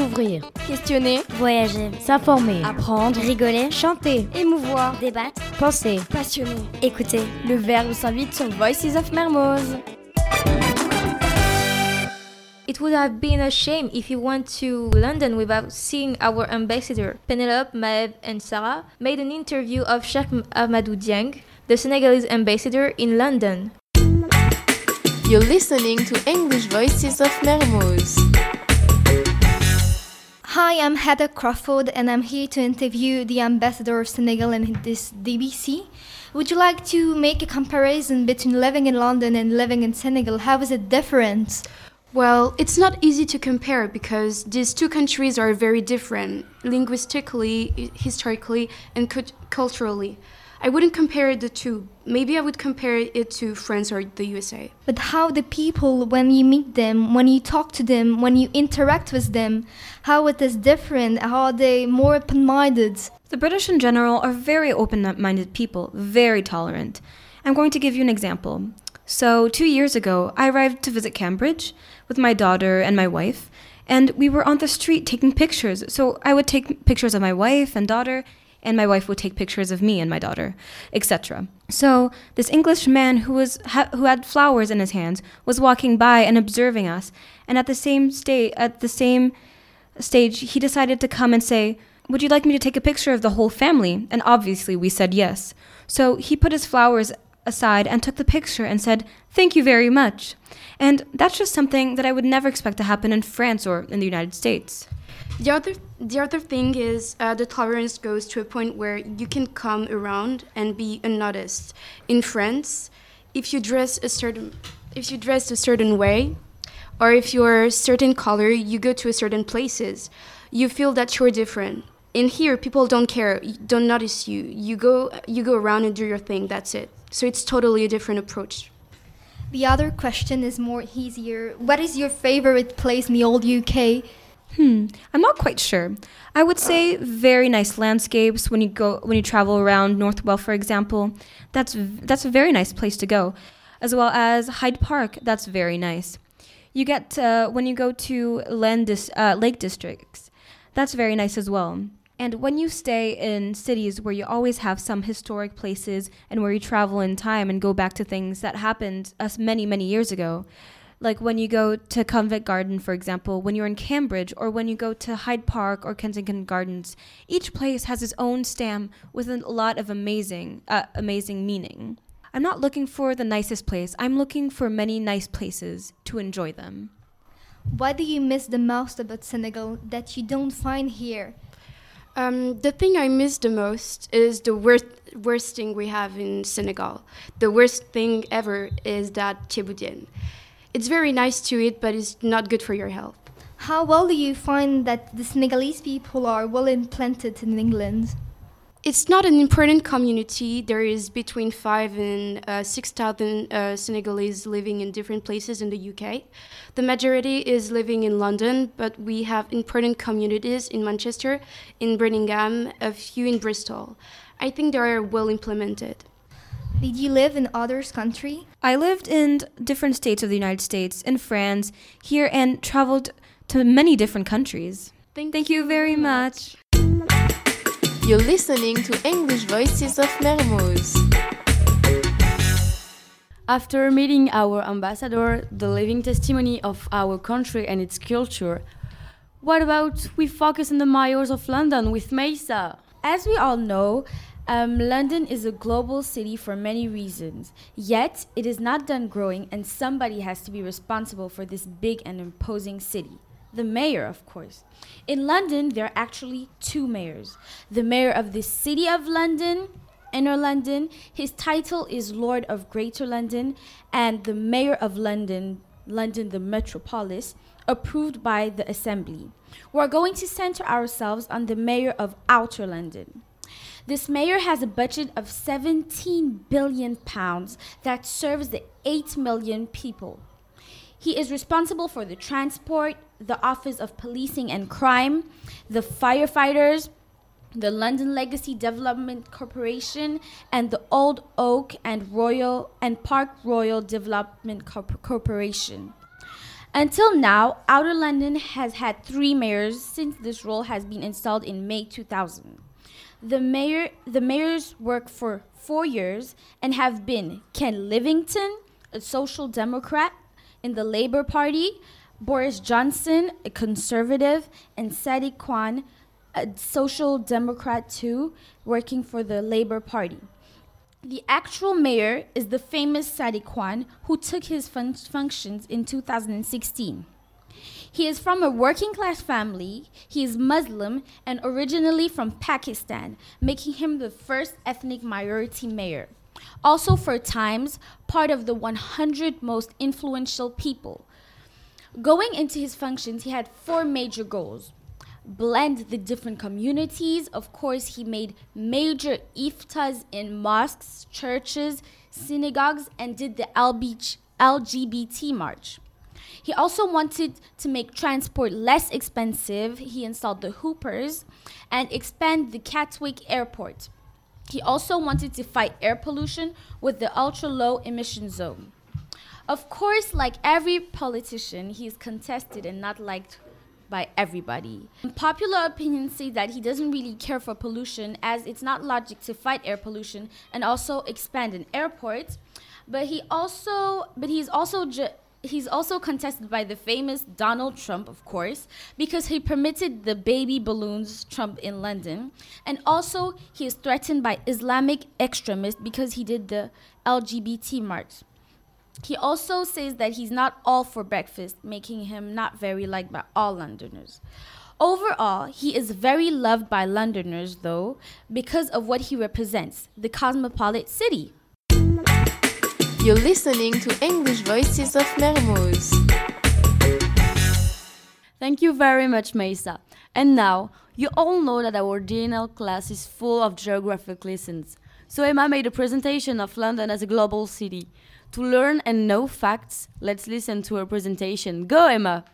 Découvrir, questionner, voyager, s'informer, apprendre, rigoler, chanter, émouvoir, débattre, penser, passionner. écouter. Le verbe s'invite sur Voices of Mermoz. It would have been a shame if you went to London without seeing our ambassador. Penelope, Maeve, and Sarah made an interview of Sheikh Ahmadou Dieng, the Senegalese ambassador in London. You're listening to English Voices of Mermoz. Hi, I'm Heather Crawford, and I'm here to interview the ambassador of Senegal in this DBC. Would you like to make a comparison between living in London and living in Senegal? How is it different? Well, it's not easy to compare because these two countries are very different linguistically, historically, and culturally. I wouldn't compare the two. Maybe I would compare it to France or the USA. But how the people, when you meet them, when you talk to them, when you interact with them, how it is different? How are they more open minded? The British in general are very open minded people, very tolerant. I'm going to give you an example. So, two years ago, I arrived to visit Cambridge with my daughter and my wife, and we were on the street taking pictures. So, I would take pictures of my wife and daughter, and my wife would take pictures of me and my daughter, etc. So, this English man who was ha- who had flowers in his hands was walking by and observing us, and at the same state at the same stage, he decided to come and say, "Would you like me to take a picture of the whole family?" And obviously, we said yes. So, he put his flowers aside and took the picture and said, Thank you very much. And that's just something that I would never expect to happen in France or in the United States. The other, the other thing is uh, the tolerance goes to a point where you can come around and be unnoticed. In France, if you dress a certain, if you dress a certain way, or if you're a certain color, you go to a certain places, you feel that you're different. In here, people don't care, don't notice you. You go, you go around and do your thing. That's it. So it's totally a different approach. The other question is more easier. What is your favorite place in the old UK? Hmm, I'm not quite sure. I would say very nice landscapes when you go when you travel around Northwell, for example. That's that's a very nice place to go, as well as Hyde Park. That's very nice. You get uh, when you go to dis- uh, Lake districts. That's very nice as well. And when you stay in cities where you always have some historic places and where you travel in time and go back to things that happened us many, many years ago, like when you go to Covent Garden, for example, when you're in Cambridge, or when you go to Hyde Park or Kensington Gardens, each place has its own stamp with a lot of amazing, uh, amazing meaning. I'm not looking for the nicest place. I'm looking for many nice places to enjoy them. What do you miss the most about Senegal that you don't find here? Um, the thing I miss the most is the worst, worst thing we have in Senegal. The worst thing ever is that ceebu It's very nice to eat, but it's not good for your health. How well do you find that the Senegalese people are well implanted in England? It's not an important community. There is between five and uh, six thousand uh, Senegalese living in different places in the UK. The majority is living in London, but we have important communities in Manchester, in Birmingham, a few in Bristol. I think they are well implemented. Did you live in other countries? I lived in different states of the United States, in France, here, and traveled to many different countries. Thank, Thank you very much. You're listening to English Voices of Mermoz. After meeting our ambassador, the living testimony of our country and its culture, what about we focus on the mayors of London with Mesa? As we all know, um, London is a global city for many reasons. Yet, it is not done growing, and somebody has to be responsible for this big and imposing city the mayor, of course. In London, there are actually two mayors. The mayor of the City of London, Inner London, his title is Lord of Greater London, and the mayor of London, London the Metropolis, approved by the Assembly. We're going to center ourselves on the mayor of Outer London. This mayor has a budget of 17 billion pounds that serves the 8 million people. He is responsible for the transport, the Office of Policing and Crime, the firefighters, the London Legacy Development Corporation, and the Old Oak and Royal and Park Royal Development Corp- Corporation. Until now, Outer London has had three mayors since this role has been installed in May 2000. The mayor, the mayors work for four years and have been Ken Livingstone, a social democrat in the Labour Party, Boris Johnson, a conservative, and Sadiq Khan, a social democrat too, working for the Labour Party. The actual mayor is the famous Sadiq Khan, who took his fun- functions in 2016. He is from a working class family, he is Muslim, and originally from Pakistan, making him the first ethnic minority mayor. Also, for Times, part of the 100 most influential people. Going into his functions, he had four major goals blend the different communities. Of course, he made major iftars in mosques, churches, synagogues, and did the LGBT march. He also wanted to make transport less expensive. He installed the Hoppers and expand the Gatwick Airport. He also wanted to fight air pollution with the ultra low emission zone. Of course, like every politician, he is contested and not liked by everybody. Popular opinion say that he doesn't really care for pollution as it's not logic to fight air pollution and also expand an airport. But he also but he's also he's also contested by the famous Donald Trump, of course, because he permitted the baby balloons Trump in London. And also he is threatened by Islamic extremists because he did the LGBT march. He also says that he's not all for Brexit, making him not very liked by all Londoners. Overall, he is very loved by Londoners, though, because of what he represents the cosmopolitan city. You're listening to English Voices of Mermoz. Thank you very much, Mesa. And now, you all know that our DNL class is full of geographic lessons. So Emma made a presentation of London as a global city. To learn and know facts, let's listen to her presentation. Go, Emma!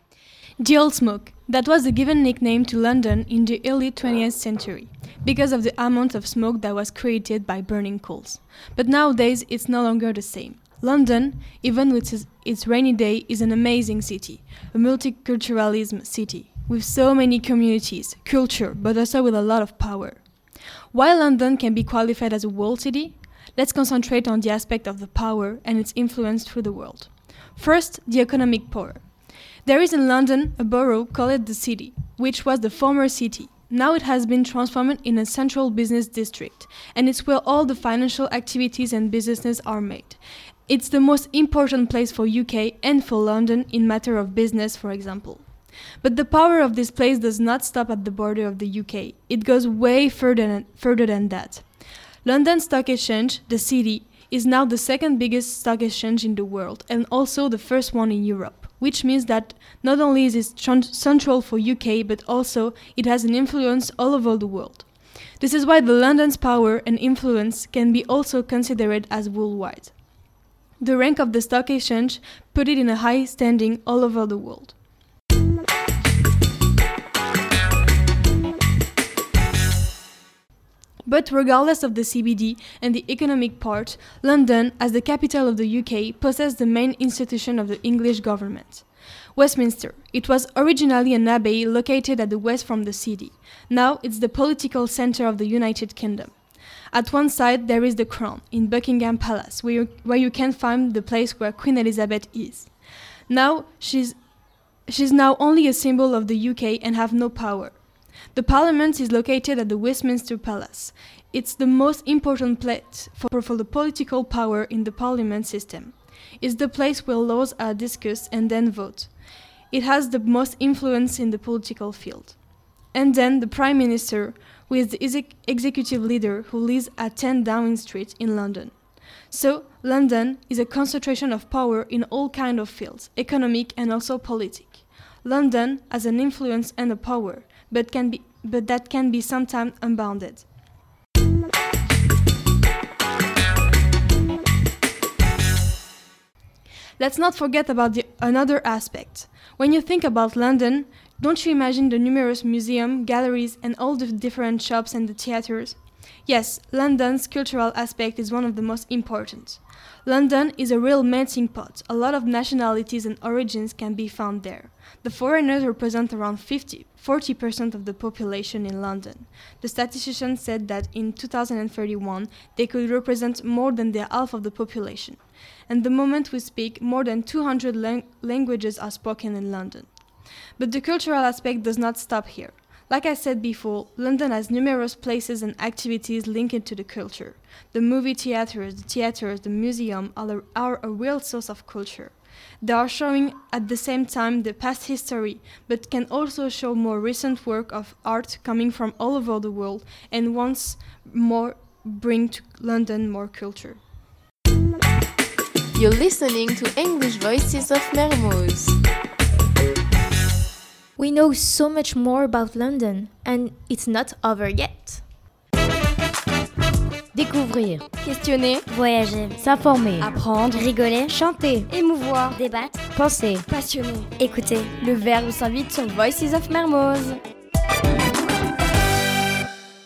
The Old Smoke. That was a given nickname to London in the early 20th century because of the amount of smoke that was created by burning coals. But nowadays it's no longer the same. London, even with its, its rainy day, is an amazing city, a multiculturalism city with so many communities, culture, but also with a lot of power. While London can be qualified as a world city, let's concentrate on the aspect of the power and its influence through the world. First, the economic power. There is in London a borough called the City, which was the former city. Now it has been transformed in a central business district, and it's where all the financial activities and businesses are made. It's the most important place for UK and for London in matter of business, for example. But the power of this place does not stop at the border of the UK. It goes way further than, further than that. London Stock Exchange, the city, is now the second biggest stock exchange in the world and also the first one in Europe, which means that not only is it central for UK but also it has an influence all over the world. This is why the London's power and influence can be also considered as worldwide. The rank of the stock exchange put it in a high standing all over the world. But regardless of the CBD and the economic part, London, as the capital of the UK, possessed the main institution of the English government. Westminster. It was originally an abbey located at the west from the city. Now it's the political center of the United Kingdom. At one side there is the crown in Buckingham Palace, where you, where you can find the place where Queen Elizabeth is. Now she's she's now only a symbol of the UK and have no power. The Parliament is located at the Westminster Palace. It's the most important place for, for the political power in the Parliament system. It's the place where laws are discussed and then voted. It has the most influence in the political field. And then the Prime Minister, who is the exec- executive leader who lives at 10 Downing Street in London. So, London is a concentration of power in all kinds of fields, economic and also politic. London has an influence and a power, but can be but that can be sometimes unbounded. Let's not forget about the, another aspect. When you think about London, don't you imagine the numerous museums, galleries, and all the different shops and the theaters? Yes, London's cultural aspect is one of the most important. London is a real melting pot. A lot of nationalities and origins can be found there. The foreigners represent around 50, 40% of the population in London. The statistician said that in 2031 they could represent more than the half of the population. And the moment we speak, more than 200 lang- languages are spoken in London. But the cultural aspect does not stop here. Like I said before, London has numerous places and activities linked to the culture. The movie theaters, the theaters, the museum are a, are a real source of culture. They are showing at the same time the past history, but can also show more recent work of art coming from all over the world and once more bring to London more culture. You're listening to English Voices of Mermoz. We know so much more about London, and it's not over yet. Découvrir, Questionner, voyager, S'informer. apprendre, Rigoler. chanter, émouvoir, débattre, Penser. passionner. écouter. Le verbe s'invite sur Voices of Mermoz.